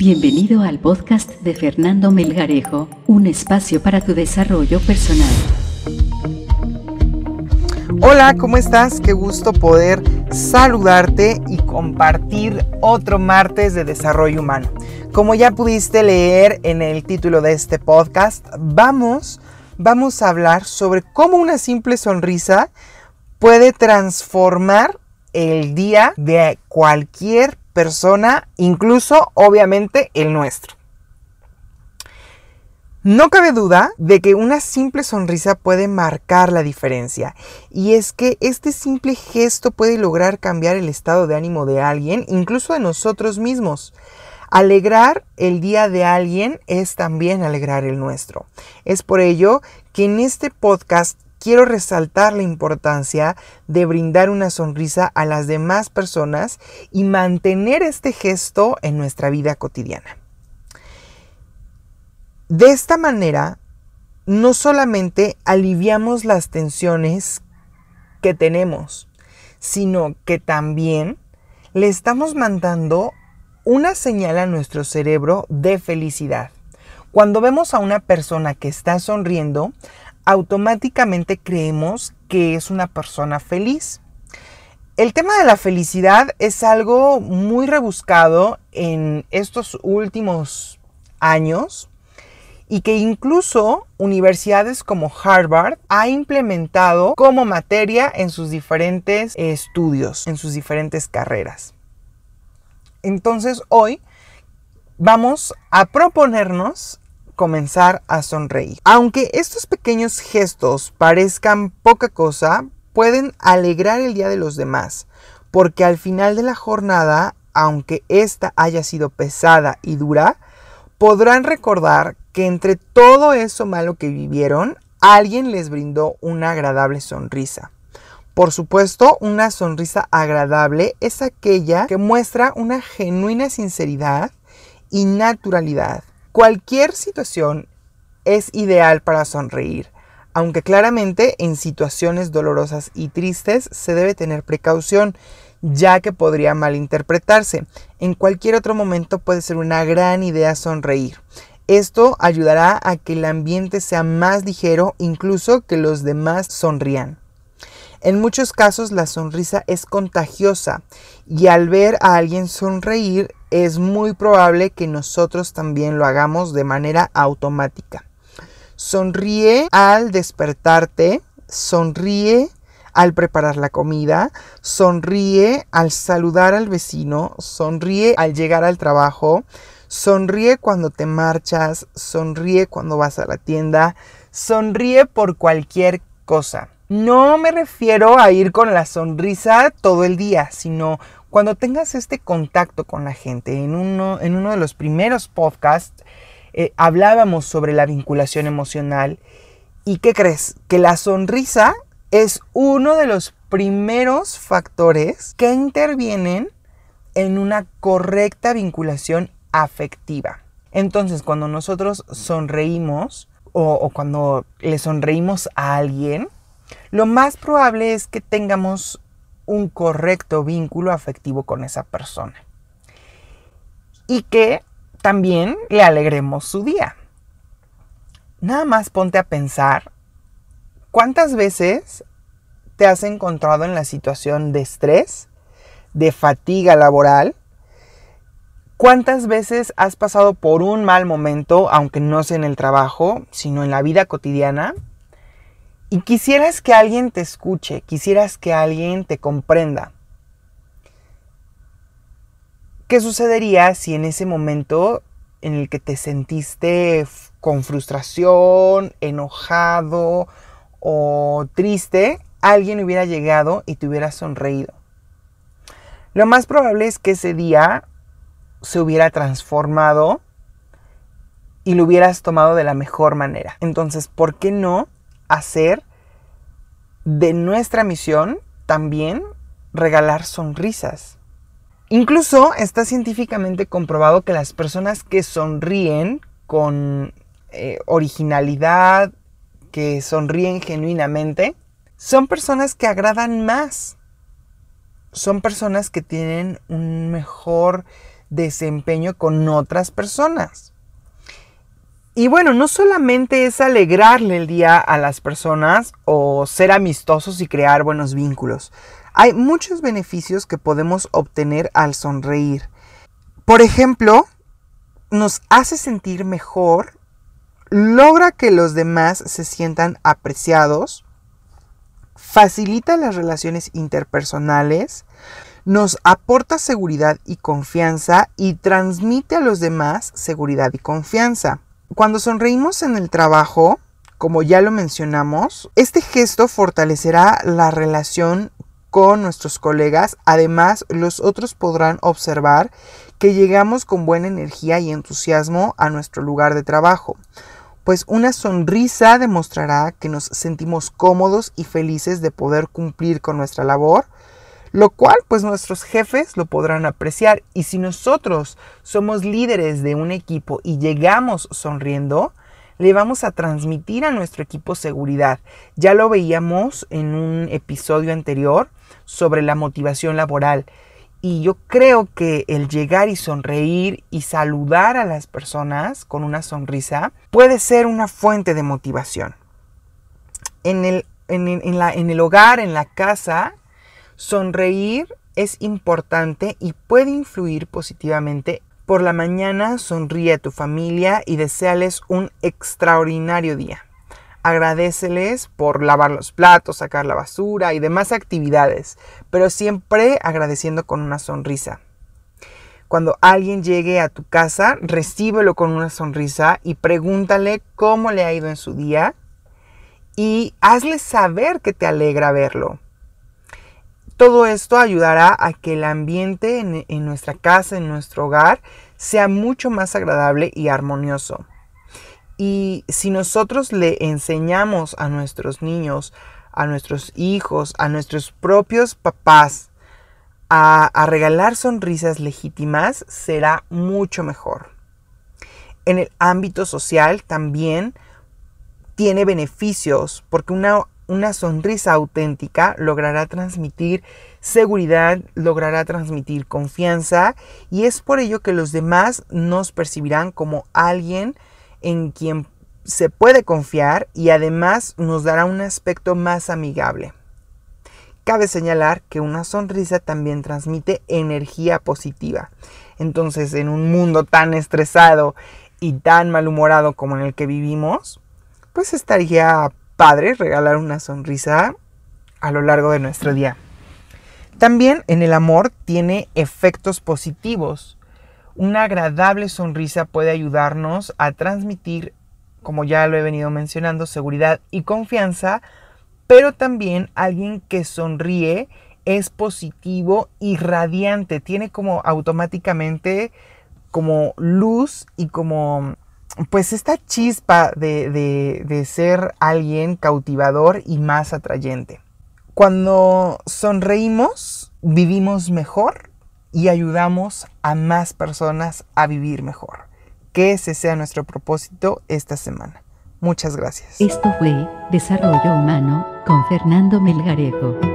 Bienvenido al podcast de Fernando Melgarejo, un espacio para tu desarrollo personal. Hola, ¿cómo estás? Qué gusto poder saludarte y compartir otro martes de desarrollo humano. Como ya pudiste leer en el título de este podcast, vamos, vamos a hablar sobre cómo una simple sonrisa puede transformar el día de cualquier persona, incluso obviamente el nuestro. No cabe duda de que una simple sonrisa puede marcar la diferencia y es que este simple gesto puede lograr cambiar el estado de ánimo de alguien, incluso de nosotros mismos. Alegrar el día de alguien es también alegrar el nuestro. Es por ello que en este podcast quiero resaltar la importancia de brindar una sonrisa a las demás personas y mantener este gesto en nuestra vida cotidiana. De esta manera, no solamente aliviamos las tensiones que tenemos, sino que también le estamos mandando una señal a nuestro cerebro de felicidad. Cuando vemos a una persona que está sonriendo, automáticamente creemos que es una persona feliz. El tema de la felicidad es algo muy rebuscado en estos últimos años y que incluso universidades como Harvard ha implementado como materia en sus diferentes estudios, en sus diferentes carreras. Entonces hoy vamos a proponernos comenzar a sonreír. Aunque estos pequeños gestos parezcan poca cosa, pueden alegrar el día de los demás, porque al final de la jornada, aunque ésta haya sido pesada y dura, podrán recordar que entre todo eso malo que vivieron, alguien les brindó una agradable sonrisa. Por supuesto, una sonrisa agradable es aquella que muestra una genuina sinceridad y naturalidad Cualquier situación es ideal para sonreír, aunque claramente en situaciones dolorosas y tristes se debe tener precaución, ya que podría malinterpretarse. En cualquier otro momento puede ser una gran idea sonreír. Esto ayudará a que el ambiente sea más ligero, incluso que los demás sonrían. En muchos casos la sonrisa es contagiosa y al ver a alguien sonreír es muy probable que nosotros también lo hagamos de manera automática. Sonríe al despertarte, sonríe al preparar la comida, sonríe al saludar al vecino, sonríe al llegar al trabajo, sonríe cuando te marchas, sonríe cuando vas a la tienda, sonríe por cualquier cosa. No me refiero a ir con la sonrisa todo el día, sino cuando tengas este contacto con la gente. En uno, en uno de los primeros podcasts eh, hablábamos sobre la vinculación emocional. ¿Y qué crees? Que la sonrisa es uno de los primeros factores que intervienen en una correcta vinculación afectiva. Entonces, cuando nosotros sonreímos o cuando le sonreímos a alguien, lo más probable es que tengamos un correcto vínculo afectivo con esa persona. Y que también le alegremos su día. Nada más ponte a pensar cuántas veces te has encontrado en la situación de estrés, de fatiga laboral, ¿Cuántas veces has pasado por un mal momento, aunque no sea en el trabajo, sino en la vida cotidiana? Y quisieras que alguien te escuche, quisieras que alguien te comprenda. ¿Qué sucedería si en ese momento en el que te sentiste con frustración, enojado o triste, alguien hubiera llegado y te hubiera sonreído? Lo más probable es que ese día se hubiera transformado y lo hubieras tomado de la mejor manera. Entonces, ¿por qué no hacer de nuestra misión también regalar sonrisas. Incluso está científicamente comprobado que las personas que sonríen con eh, originalidad, que sonríen genuinamente, son personas que agradan más. Son personas que tienen un mejor desempeño con otras personas. Y bueno, no solamente es alegrarle el día a las personas o ser amistosos y crear buenos vínculos. Hay muchos beneficios que podemos obtener al sonreír. Por ejemplo, nos hace sentir mejor, logra que los demás se sientan apreciados, facilita las relaciones interpersonales, nos aporta seguridad y confianza y transmite a los demás seguridad y confianza. Cuando sonreímos en el trabajo, como ya lo mencionamos, este gesto fortalecerá la relación con nuestros colegas. Además, los otros podrán observar que llegamos con buena energía y entusiasmo a nuestro lugar de trabajo, pues una sonrisa demostrará que nos sentimos cómodos y felices de poder cumplir con nuestra labor lo cual pues nuestros jefes lo podrán apreciar y si nosotros somos líderes de un equipo y llegamos sonriendo, le vamos a transmitir a nuestro equipo seguridad. Ya lo veíamos en un episodio anterior sobre la motivación laboral y yo creo que el llegar y sonreír y saludar a las personas con una sonrisa puede ser una fuente de motivación. En el, en, la, en el hogar, en la casa, Sonreír es importante y puede influir positivamente. Por la mañana sonríe a tu familia y deseales un extraordinario día. Agradeceles por lavar los platos, sacar la basura y demás actividades, pero siempre agradeciendo con una sonrisa. Cuando alguien llegue a tu casa, recíbelo con una sonrisa y pregúntale cómo le ha ido en su día y hazle saber que te alegra verlo. Todo esto ayudará a que el ambiente en, nuestra casa, en nuestro hogar, sea mucho más agradable y armonioso. Y si nosotros le enseñamos a nuestros niños, a nuestros hijos, a nuestros propios papás, a, regalar sonrisas legítimas, será mucho mejor. En el ámbito social también tiene beneficios porque una una sonrisa auténtica logrará transmitir seguridad, logrará transmitir confianza y es por ello que los demás nos percibirán como alguien en quien se puede confiar y además nos dará un aspecto más amigable. Cabe señalar que una sonrisa también transmite energía positiva. Entonces, en un mundo tan estresado y tan malhumorado como en el que vivimos, pues estaría padre regalar una sonrisa a lo largo de nuestro día. También en el amor tiene efectos positivos. Una agradable sonrisa puede ayudarnos a transmitir, como ya lo he venido mencionando, seguridad y confianza, pero también alguien que sonríe es positivo y radiante, tiene como automáticamente como luz y como pues esta chispa de, ser alguien cautivador y más atrayente. Cuando sonreímos, vivimos mejor y ayudamos a más personas a vivir mejor. Que ese sea nuestro propósito esta semana. Muchas gracias. Esto fue Desarrollo Humano con Fernando Melgarejo.